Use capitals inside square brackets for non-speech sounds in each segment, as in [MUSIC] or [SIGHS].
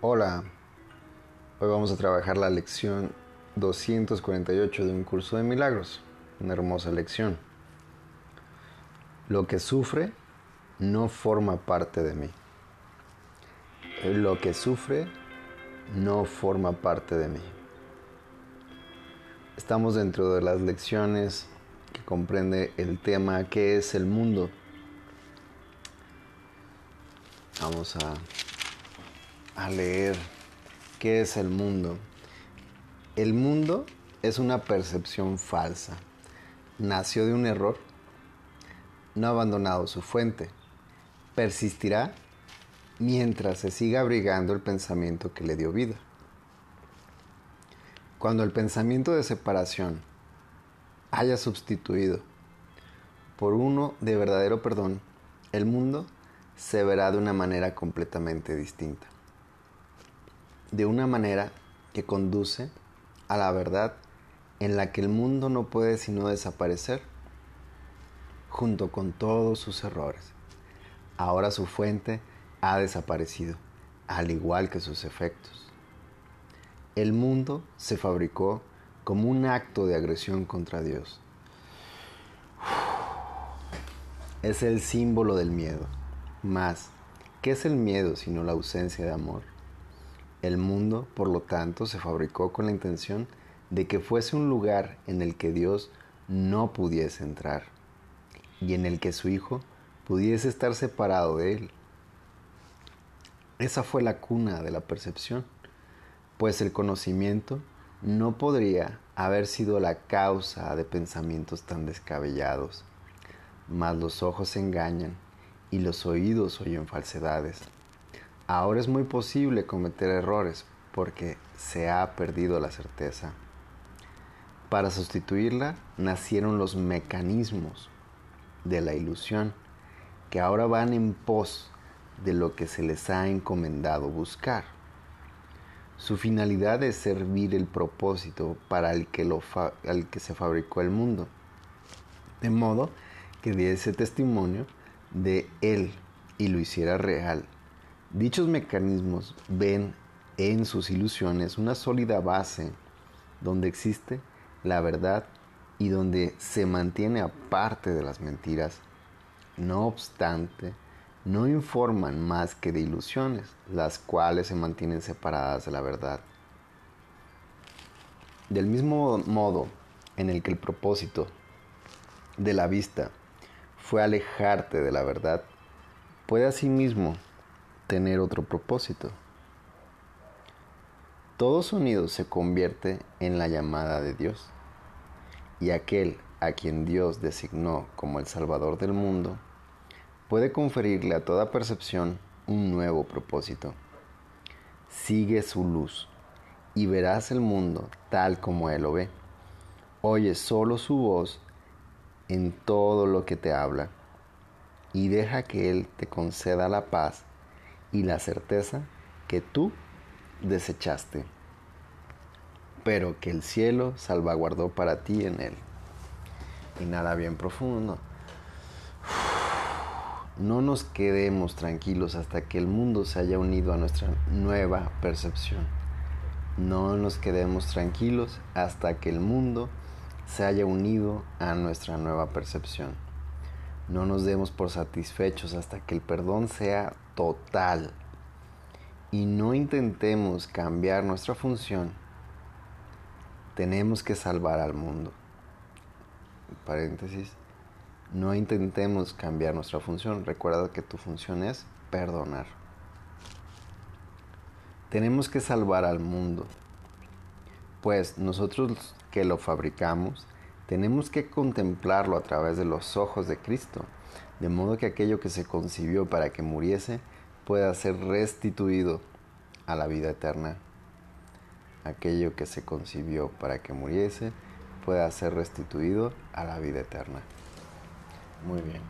Hola, hoy vamos a trabajar la lección 248 de un curso de milagros, una hermosa lección. Lo que sufre no forma parte de mí. Lo que sufre no forma parte de mí. Estamos dentro de las lecciones que comprende el tema ¿qué es el mundo? Vamos a a leer qué es el mundo. El mundo es una percepción falsa. Nació de un error. No ha abandonado su fuente. Persistirá mientras se siga abrigando el pensamiento que le dio vida. Cuando el pensamiento de separación haya sustituido por uno de verdadero perdón, el mundo se verá de una manera completamente distinta de una manera que conduce a la verdad en la que el mundo no puede sino desaparecer junto con todos sus errores. Ahora su fuente ha desaparecido, al igual que sus efectos. El mundo se fabricó como un acto de agresión contra Dios. Es el símbolo del miedo. Más, ¿qué es el miedo sino la ausencia de amor? El mundo, por lo tanto, se fabricó con la intención de que fuese un lugar en el que Dios no pudiese entrar y en el que su Hijo pudiese estar separado de él. Esa fue la cuna de la percepción, pues el conocimiento no podría haber sido la causa de pensamientos tan descabellados, mas los ojos engañan y los oídos oyen falsedades. Ahora es muy posible cometer errores porque se ha perdido la certeza. Para sustituirla nacieron los mecanismos de la ilusión que ahora van en pos de lo que se les ha encomendado buscar. Su finalidad es servir el propósito para el que, que se fabricó el mundo, de modo que diese testimonio de él y lo hiciera real Dichos mecanismos ven en sus ilusiones una sólida base donde existe la verdad y donde se mantiene aparte de las mentiras. No obstante, no informan más que de ilusiones, las cuales se mantienen separadas de la verdad. Del mismo modo en el que el propósito de la vista fue alejarte de la verdad, puede asimismo tener otro propósito. Todo sonido se convierte en la llamada de Dios y aquel a quien Dios designó como el Salvador del mundo puede conferirle a toda percepción un nuevo propósito. Sigue su luz y verás el mundo tal como Él lo ve. Oye solo su voz en todo lo que te habla y deja que Él te conceda la paz y la certeza que tú desechaste, pero que el cielo salvaguardó para ti en él. Inhala bien profundo. [SIGHS] No nos quedemos tranquilos hasta que el mundo se haya unido a nuestra nueva percepción. No nos quedemos tranquilos hasta que el mundo se haya unido a nuestra nueva percepción. No nos demos por satisfechos hasta que el perdón sea total y no intentemos cambiar nuestra función, tenemos que salvar al mundo. Paréntesis, no intentemos cambiar nuestra función, recuerda que tu función es perdonar. Tenemos que salvar al mundo, pues nosotros que lo fabricamos, tenemos que contemplarlo a través de los ojos de Cristo de modo que aquello que se concibió para que muriese pueda ser restituido a la vida eterna. Aquello que se concibió para que muriese pueda ser restituido a la vida eterna. Muy bien.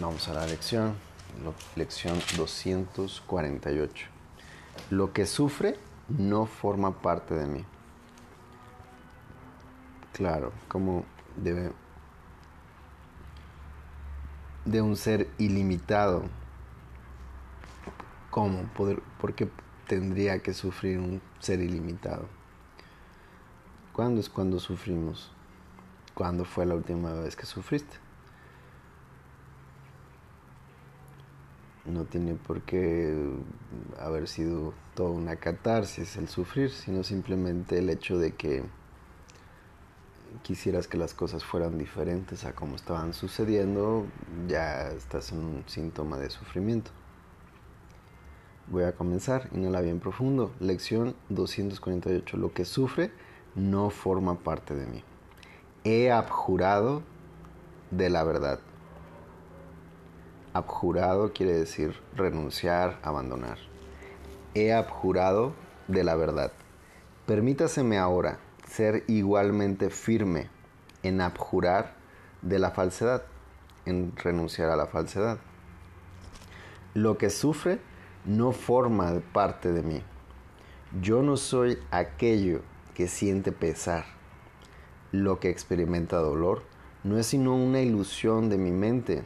Vamos a la lección, lección 248. Lo que sufre no forma parte de mí. Claro, como debe de un ser ilimitado ¿Cómo? ¿Por qué tendría que sufrir un ser ilimitado? ¿Cuándo es cuando sufrimos? ¿Cuándo fue la última vez que sufriste? No tiene por qué haber sido toda una catarsis el sufrir, sino simplemente el hecho de que quisieras que las cosas fueran diferentes a como estaban sucediendo, ya estás en un síntoma de sufrimiento. Voy a comenzar, inhala bien profundo. Lección 248. Lo que sufre no forma parte de mí. He abjurado de la verdad. Abjurado quiere decir renunciar, abandonar. He abjurado de la verdad. Permítaseme ahora ser igualmente firme en abjurar de la falsedad, en renunciar a la falsedad. Lo que sufre no forma parte de mí. Yo no soy aquello que siente pesar. Lo que experimenta dolor no es sino una ilusión de mi mente.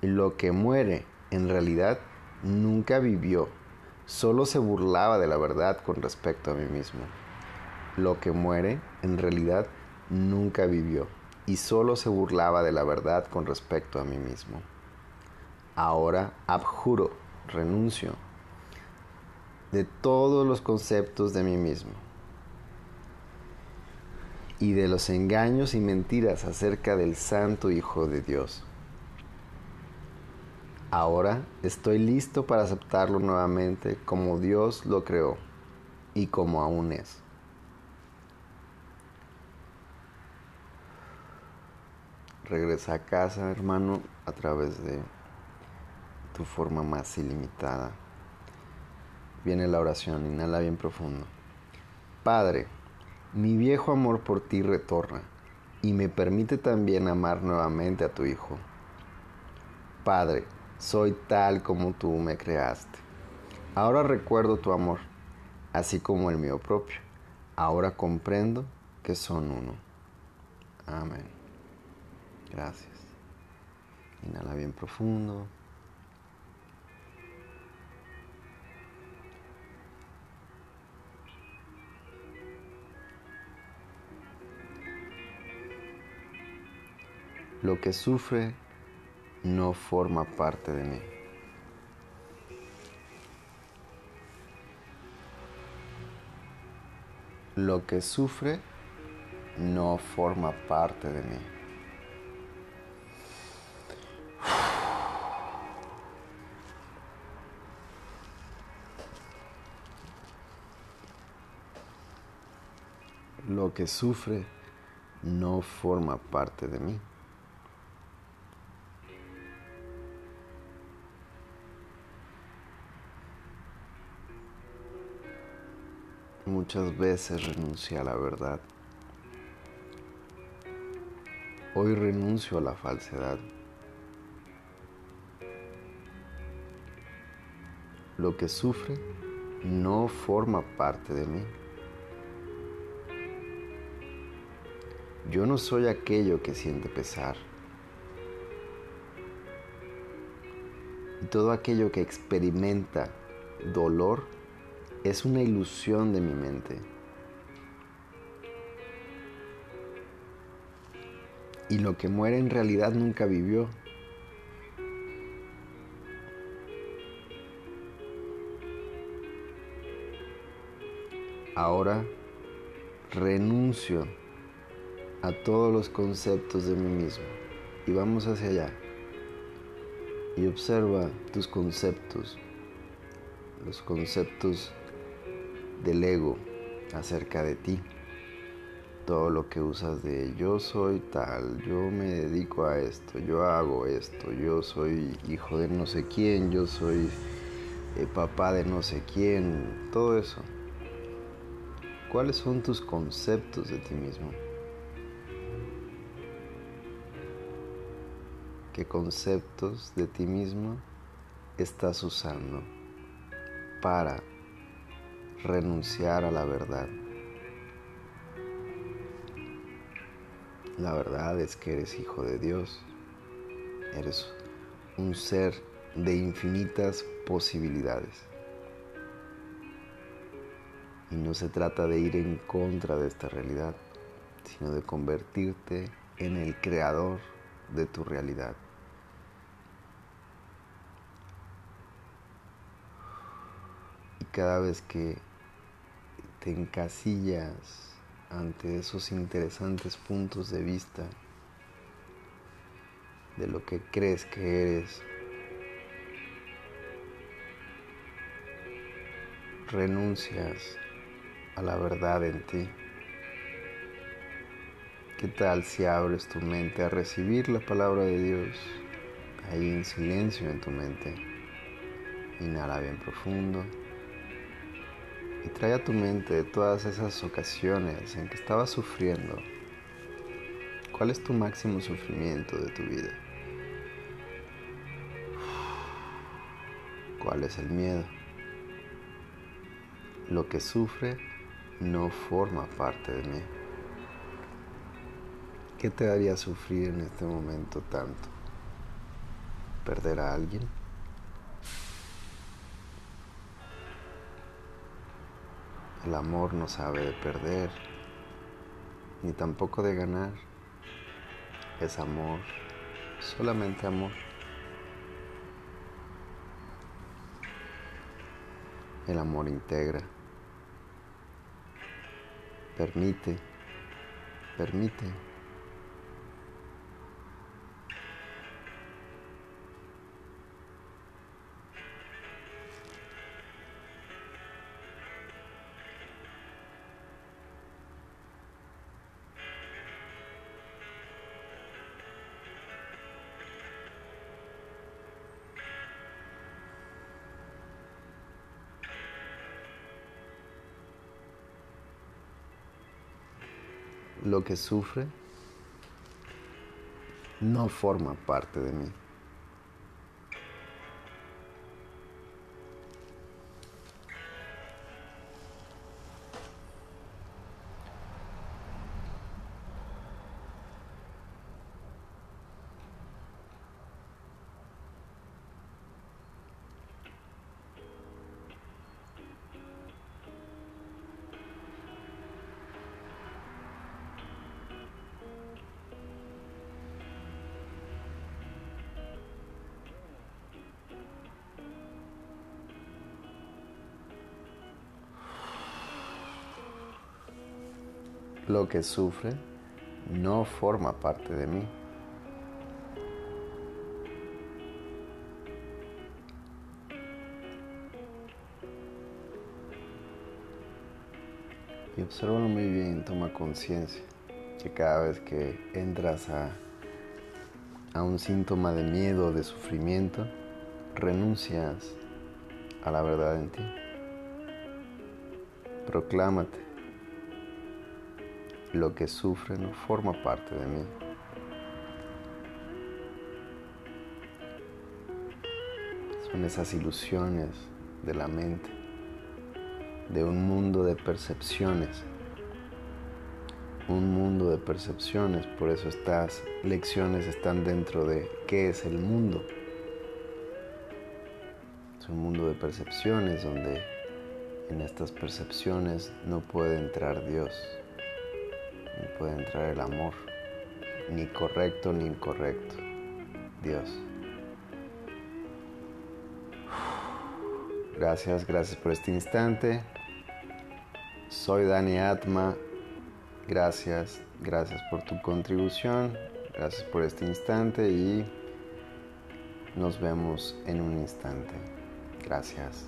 Lo que muere en realidad nunca vivió, solo se burlaba de la verdad con respecto a mí mismo. Lo que muere, en realidad, nunca vivió y solo se burlaba de la verdad con respecto a mí mismo. Ahora abjuro, renuncio de todos los conceptos de mí mismo y de los engaños y mentiras acerca del Santo Hijo de Dios. Ahora estoy listo para aceptarlo nuevamente como Dios lo creó y como aún es. Regresa a casa, hermano, a través de tu forma más ilimitada. Viene la oración, inhala bien profundo. Padre, mi viejo amor por ti retorna y me permite también amar nuevamente a tu Hijo. Padre, soy tal como tú me creaste. Ahora recuerdo tu amor, así como el mío propio. Ahora comprendo que son uno. Amén. Gracias. Inhala bien profundo. Lo que sufre no forma parte de mí. Lo que sufre no forma parte de mí. Lo que sufre no forma parte de mí. Muchas veces renuncié a la verdad. Hoy renuncio a la falsedad. Lo que sufre no forma parte de mí. Yo no soy aquello que siente pesar. Y todo aquello que experimenta dolor es una ilusión de mi mente. Y lo que muere en realidad nunca vivió. Ahora renuncio a todos los conceptos de mí mismo y vamos hacia allá y observa tus conceptos, los conceptos del ego acerca de ti, todo lo que usas de yo soy tal, yo me dedico a esto, yo hago esto, yo soy hijo de no sé quién, yo soy eh, papá de no sé quién, todo eso. ¿Cuáles son tus conceptos de ti mismo? Qué conceptos de ti mismo estás usando para renunciar a la verdad. La verdad es que eres hijo de Dios, eres un ser de infinitas posibilidades. Y no se trata de ir en contra de esta realidad, sino de convertirte en el creador de tu realidad. Y cada vez que te encasillas ante esos interesantes puntos de vista de lo que crees que eres, renuncias a la verdad en ti. ¿Qué tal si abres tu mente a recibir la palabra de Dios ahí en silencio en tu mente? Inhala bien profundo y trae a tu mente todas esas ocasiones en que estabas sufriendo. ¿Cuál es tu máximo sufrimiento de tu vida? ¿Cuál es el miedo? Lo que sufre no forma parte de mí. ¿Qué te haría sufrir en este momento tanto? ¿Perder a alguien? El amor no sabe de perder, ni tampoco de ganar. Es amor, solamente amor. El amor integra. Permite, permite. Lo que sufre no forma parte de mí. Lo que sufre no forma parte de mí. Y observa muy bien, toma conciencia que cada vez que entras a, a un síntoma de miedo, de sufrimiento, renuncias a la verdad en ti. Proclámate lo que sufre no forma parte de mí. Son esas ilusiones de la mente, de un mundo de percepciones. Un mundo de percepciones, por eso estas lecciones están dentro de qué es el mundo. Es un mundo de percepciones donde en estas percepciones no puede entrar Dios no puede entrar el amor, ni correcto ni incorrecto. Dios. Gracias, gracias por este instante. Soy Dani Atma. Gracias, gracias por tu contribución. Gracias por este instante y nos vemos en un instante. Gracias.